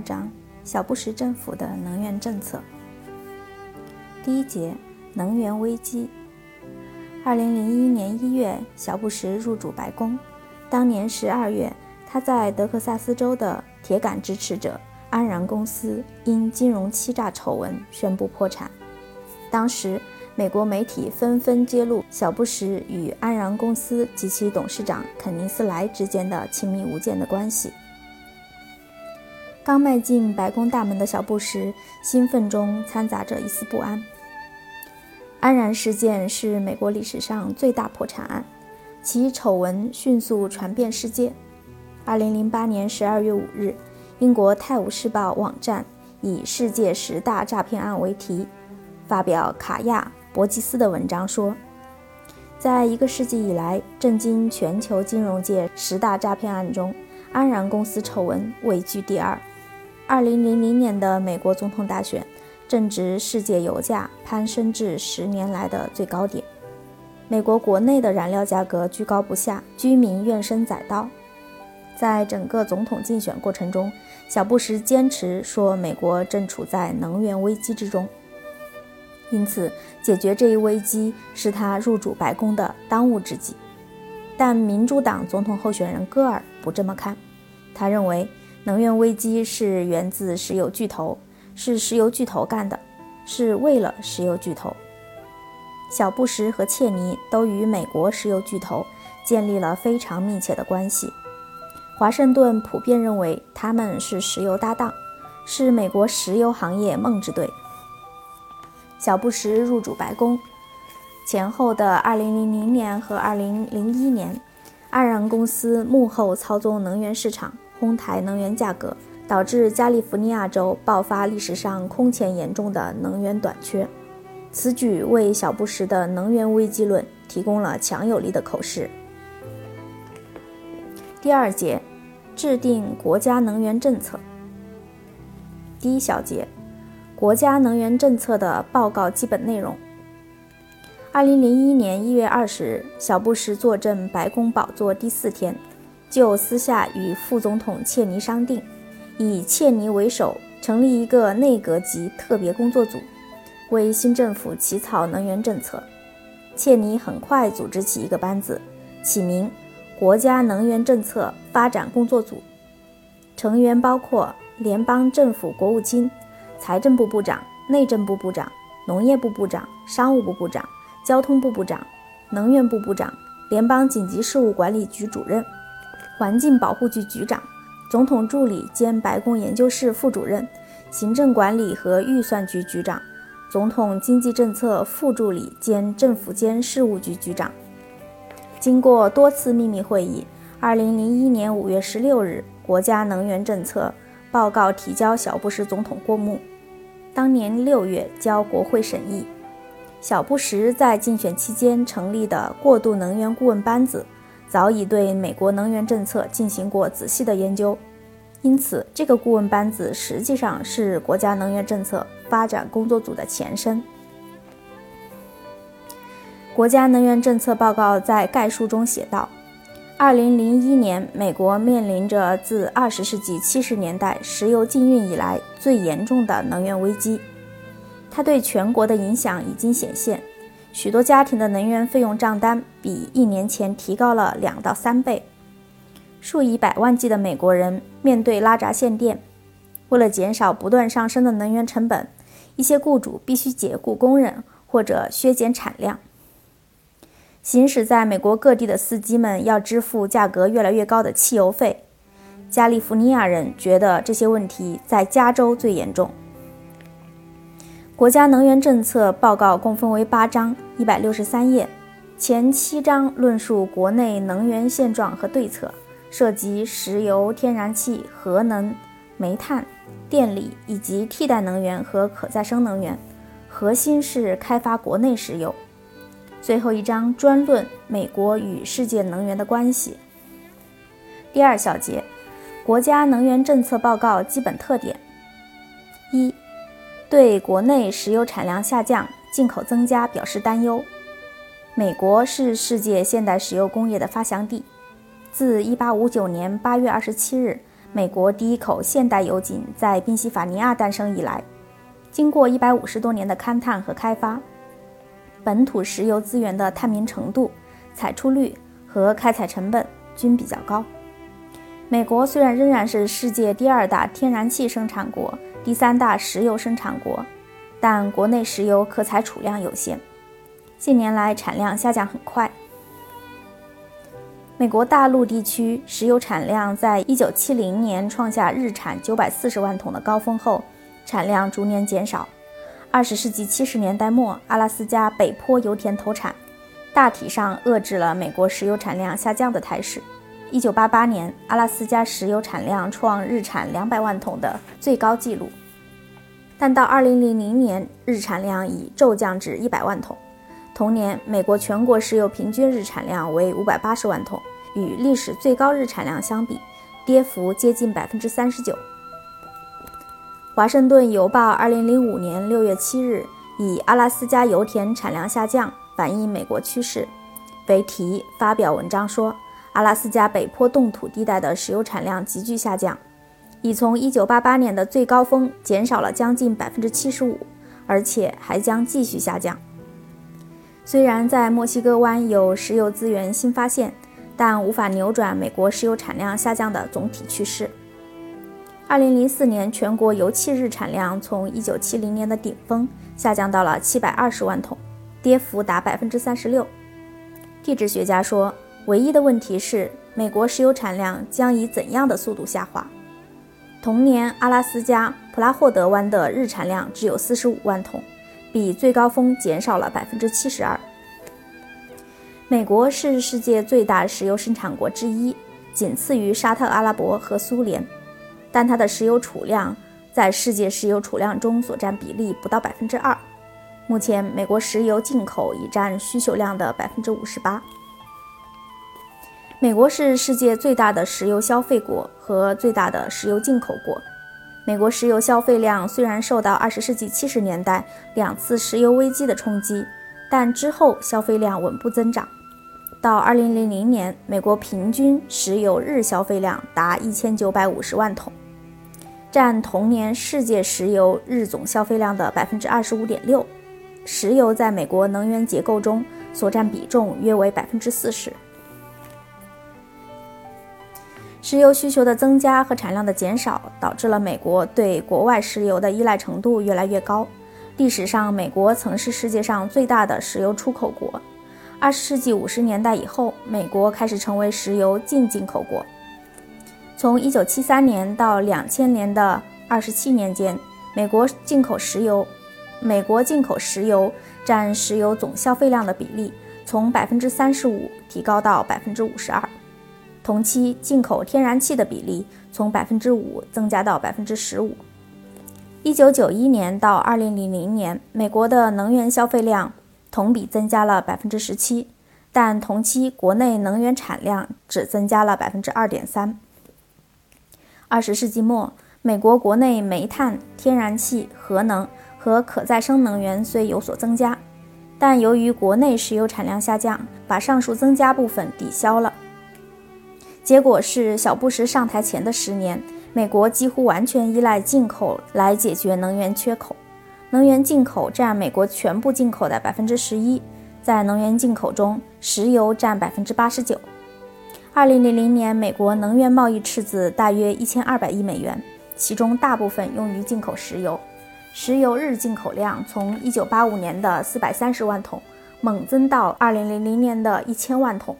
二章：小布什政府的能源政策。第一节：能源危机。二零零一年一月，小布什入主白宫。当年十二月，他在德克萨斯州的铁杆支持者安然公司因金融欺诈丑闻宣布破产。当时，美国媒体纷纷揭露小布什与安然公司及其董事长肯尼斯莱之间的亲密无间的关系。刚迈进白宫大门的小布什，兴奋中掺杂着一丝不安。安然事件是美国历史上最大破产案，其丑闻迅速传遍世界。2008年12月5日，英国《泰晤士报》网站以“世界十大诈骗案”为题，发表卡亚·伯基斯的文章说，在一个世纪以来震惊全球金融界十大诈骗案中，安然公司丑闻位居第二。二零零零年的美国总统大选正值世界油价攀升至十年来的最高点，美国国内的燃料价格居高不下，居民怨声载道。在整个总统竞选过程中，小布什坚持说美国正处在能源危机之中，因此解决这一危机是他入主白宫的当务之急。但民主党总统候选人戈尔不这么看，他认为。能源危机是源自石油巨头，是石油巨头干的，是为了石油巨头。小布什和切尼都与美国石油巨头建立了非常密切的关系。华盛顿普遍认为他们是石油搭档，是美国石油行业梦之队。小布什入主白宫前后的2000年和2001年，安然公司幕后操纵能源市场。哄抬能源价格，导致加利福尼亚州爆发历史上空前严重的能源短缺。此举为小布什的能源危机论提供了强有力的口实。第二节，制定国家能源政策。第一小节，国家能源政策的报告基本内容。二零零一年一月二十日，小布什坐镇白宫宝座第四天。就私下与副总统切尼商定，以切尼为首成立一个内阁级特别工作组，为新政府起草能源政策。切尼很快组织起一个班子，起名“国家能源政策发展工作组”，成员包括联邦政府国务卿、财政部部长、内政部部长、农业部部长、商务部部长、交通部部长、能源部部长、联邦紧急事务管理局主任。环境保护局局长、总统助理兼白宫研究室副主任、行政管理和预算局局长、总统经济政策副助理兼政府间事务局局长。经过多次秘密会议，2001年5月16日，国家能源政策报告提交小布什总统过目。当年6月交国会审议。小布什在竞选期间成立的过渡能源顾问班子。早已对美国能源政策进行过仔细的研究，因此这个顾问班子实际上是国家能源政策发展工作组的前身。国家能源政策报告在概述中写道：，二零零一年，美国面临着自二十世纪七十年代石油禁运以来最严重的能源危机，它对全国的影响已经显现。许多家庭的能源费用账单比一年前提高了两到三倍，数以百万计的美国人面对拉闸限电。为了减少不断上升的能源成本，一些雇主必须解雇工人或者削减产量。行驶在美国各地的司机们要支付价格越来越高的汽油费。加利福尼亚人觉得这些问题在加州最严重。国家能源政策报告共分为八章，一百六十三页。前七章论述国内能源现状和对策，涉及石油、天然气、核能、煤炭、电力以及替代能源和可再生能源，核心是开发国内石油。最后一章专论美国与世界能源的关系。第二小节，国家能源政策报告基本特点：对国内石油产量下降、进口增加表示担忧。美国是世界现代石油工业的发祥地。自1859年8月27日美国第一口现代油井在宾夕法尼亚诞生以来，经过一百五十多年的勘探和开发，本土石油资源的探明程度、采出率和开采成本均比较高。美国虽然仍然是世界第二大天然气生产国、第三大石油生产国，但国内石油可采储量有限，近年来产量下降很快。美国大陆地区石油产量在1970年创下日产940万桶的高峰后，产量逐年减少。20世纪70年代末，阿拉斯加北坡油田投产，大体上遏制了美国石油产量下降的态势。1988年，阿拉斯加石油产量创日产200万桶的最高纪录，但到2000年，日产量已骤降至100万桶。同年，美国全国石油平均日产量为580万桶。与历史最高日产量相比，跌幅接近百分之三十九。华盛顿邮报二零零五年六月七日以“阿拉斯加油田产量下降反映美国趋势”为题发表文章说，阿拉斯加北坡冻土地带的石油产量急剧下降，已从一九八八年的最高峰减少了将近百分之七十五，而且还将继续下降。虽然在墨西哥湾有石油资源新发现。但无法扭转美国石油产量下降的总体趋势。二零零四年，全国油气日产量从一九七零年的顶峰下降到了七百二十万桶，跌幅达百分之三十六。地质学家说，唯一的问题是美国石油产量将以怎样的速度下滑？同年，阿拉斯加普拉霍德湾的日产量只有四十五万桶，比最高峰减少了百分之七十二。美国是世界最大石油生产国之一，仅次于沙特阿拉伯和苏联，但它的石油储量在世界石油储量中所占比例不到百分之二。目前，美国石油进口已占需求量的百分之五十八。美国是世界最大的石油消费国和最大的石油进口国。美国石油消费量虽然受到二十世纪七十年代两次石油危机的冲击，但之后消费量稳步增长。到二零零零年，美国平均石油日消费量达一千九百五十万桶，占同年世界石油日总消费量的百分之二十五点六。石油在美国能源结构中所占比重约为百分之四十。石油需求的增加和产量的减少，导致了美国对国外石油的依赖程度越来越高。历史上，美国曾是世界上最大的石油出口国。二十世纪五十年代以后，美国开始成为石油净进口国。从一九七三年到两千年的二十七年间，美国进口石油，美国进口石油占石油总消费量的比例从百分之三十五提高到百分之五十二。同期进口天然气的比例从百分之五增加到百分之十五。一九九一年到二零零零年，美国的能源消费量。同比增加了百分之十七，但同期国内能源产量只增加了百分之二点三。二十世纪末，美国国内煤炭、天然气、核能和可再生能源虽有所增加，但由于国内石油产量下降，把上述增加部分抵消了。结果是，小布什上台前的十年，美国几乎完全依赖进口来解决能源缺口。能源进口占美国全部进口的百分之十一，在能源进口中，石油占百分之八十九。二零零零年，美国能源贸易赤字大约一千二百亿美元，其中大部分用于进口石油。石油日进口量从一九八五年的四百三十万桶猛增到二零零零年的一千万桶。